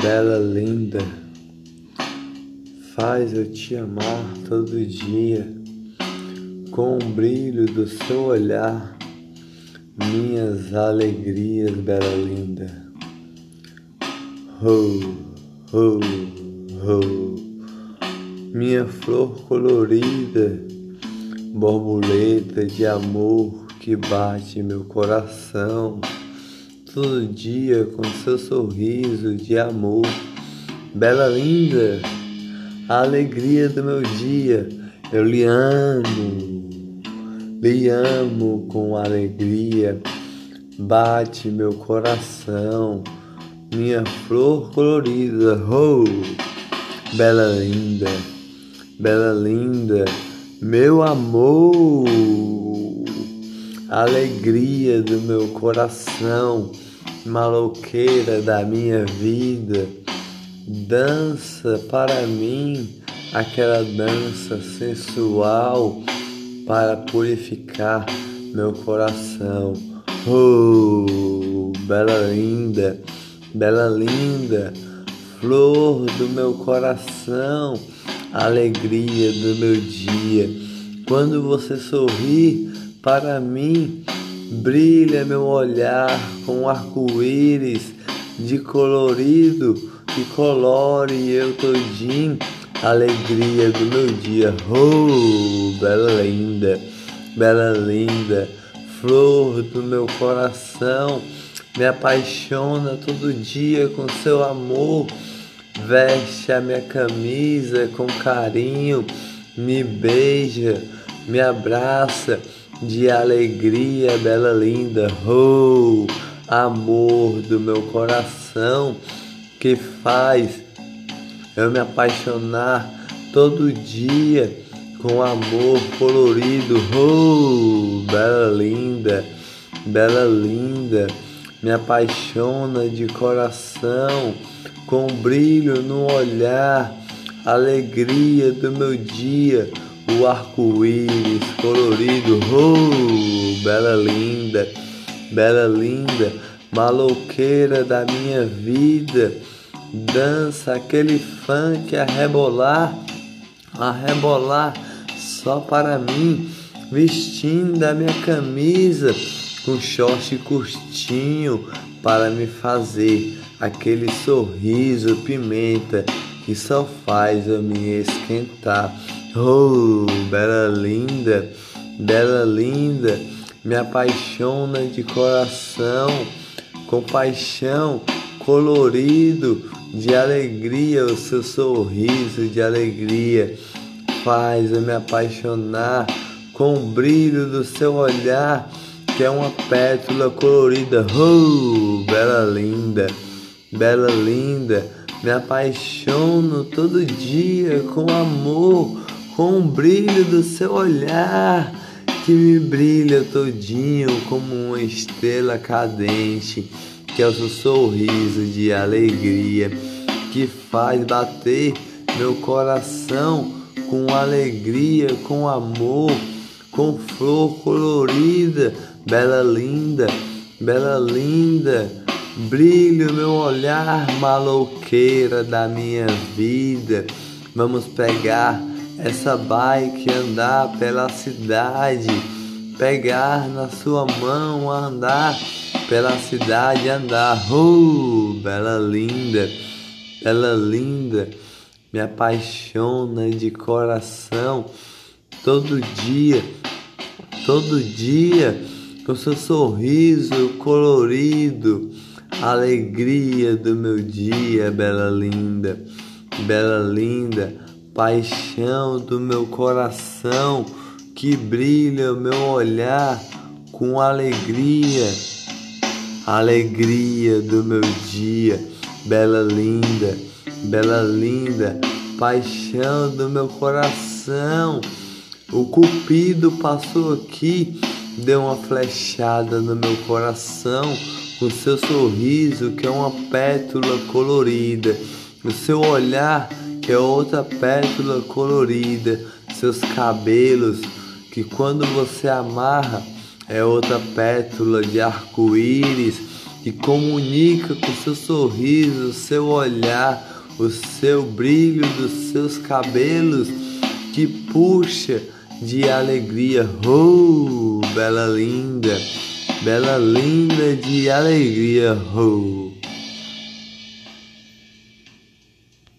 Bela linda, faz eu te amar todo dia, com o brilho do seu olhar, minhas alegrias, bela linda. Oh, oh, oh, minha flor colorida, borboleta de amor que bate meu coração todo dia com seu sorriso de amor. Bela linda, a alegria do meu dia, eu lhe amo, lhe amo com alegria. Bate meu coração, minha flor colorida, oh, bela linda, bela linda, meu amor alegria do meu coração, maloqueira da minha vida. Dança para mim aquela dança sensual para purificar meu coração. Oh, bela linda, bela linda, flor do meu coração, alegria do meu dia. Quando você sorri, para mim, brilha meu olhar com arco-íris de colorido que colore eu todinho. Alegria do meu dia. Oh, bela linda, bela linda, flor do meu coração, me apaixona todo dia com seu amor. Veste a minha camisa com carinho, me beija, me abraça de alegria, bela linda, oh, amor do meu coração que faz eu me apaixonar todo dia com amor colorido, oh, bela linda, bela linda, me apaixona de coração com brilho no olhar, alegria do meu dia o arco-íris colorido, oh, bela linda, bela linda, maloqueira da minha vida, dança aquele funk a rebolar, a rebolar só para mim, vestindo a minha camisa com short curtinho para me fazer aquele sorriso pimenta que só faz eu me esquentar. Oh, bela linda, bela linda, me apaixona de coração, com paixão, colorido, de alegria, o seu sorriso de alegria faz eu me apaixonar com o brilho do seu olhar, que é uma pétula colorida. Oh, bela linda, bela linda, me apaixono todo dia com amor com o brilho do seu olhar que me brilha todinho como uma estrela cadente, que é o seu sorriso de alegria que faz bater meu coração com alegria, com amor, com flor colorida, bela linda, bela linda. Brilho meu olhar maloqueira da minha vida. Vamos pegar essa bike andar pela cidade, pegar na sua mão, andar pela cidade, andar, oh, bela linda, bela linda, me apaixona de coração. Todo dia, todo dia, com seu sorriso colorido, alegria do meu dia, bela linda, bela linda paixão do meu coração que brilha o meu olhar com alegria, alegria do meu dia, bela linda, bela linda, paixão do meu coração. O cupido passou aqui, deu uma flechada no meu coração com seu sorriso que é uma pétula colorida, o seu olhar é outra pétula colorida, seus cabelos, que quando você amarra é outra pétula de arco-íris que comunica com seu sorriso, seu olhar, o seu brilho dos seus cabelos que puxa de alegria. Oh, bela linda, bela linda de alegria. Oh.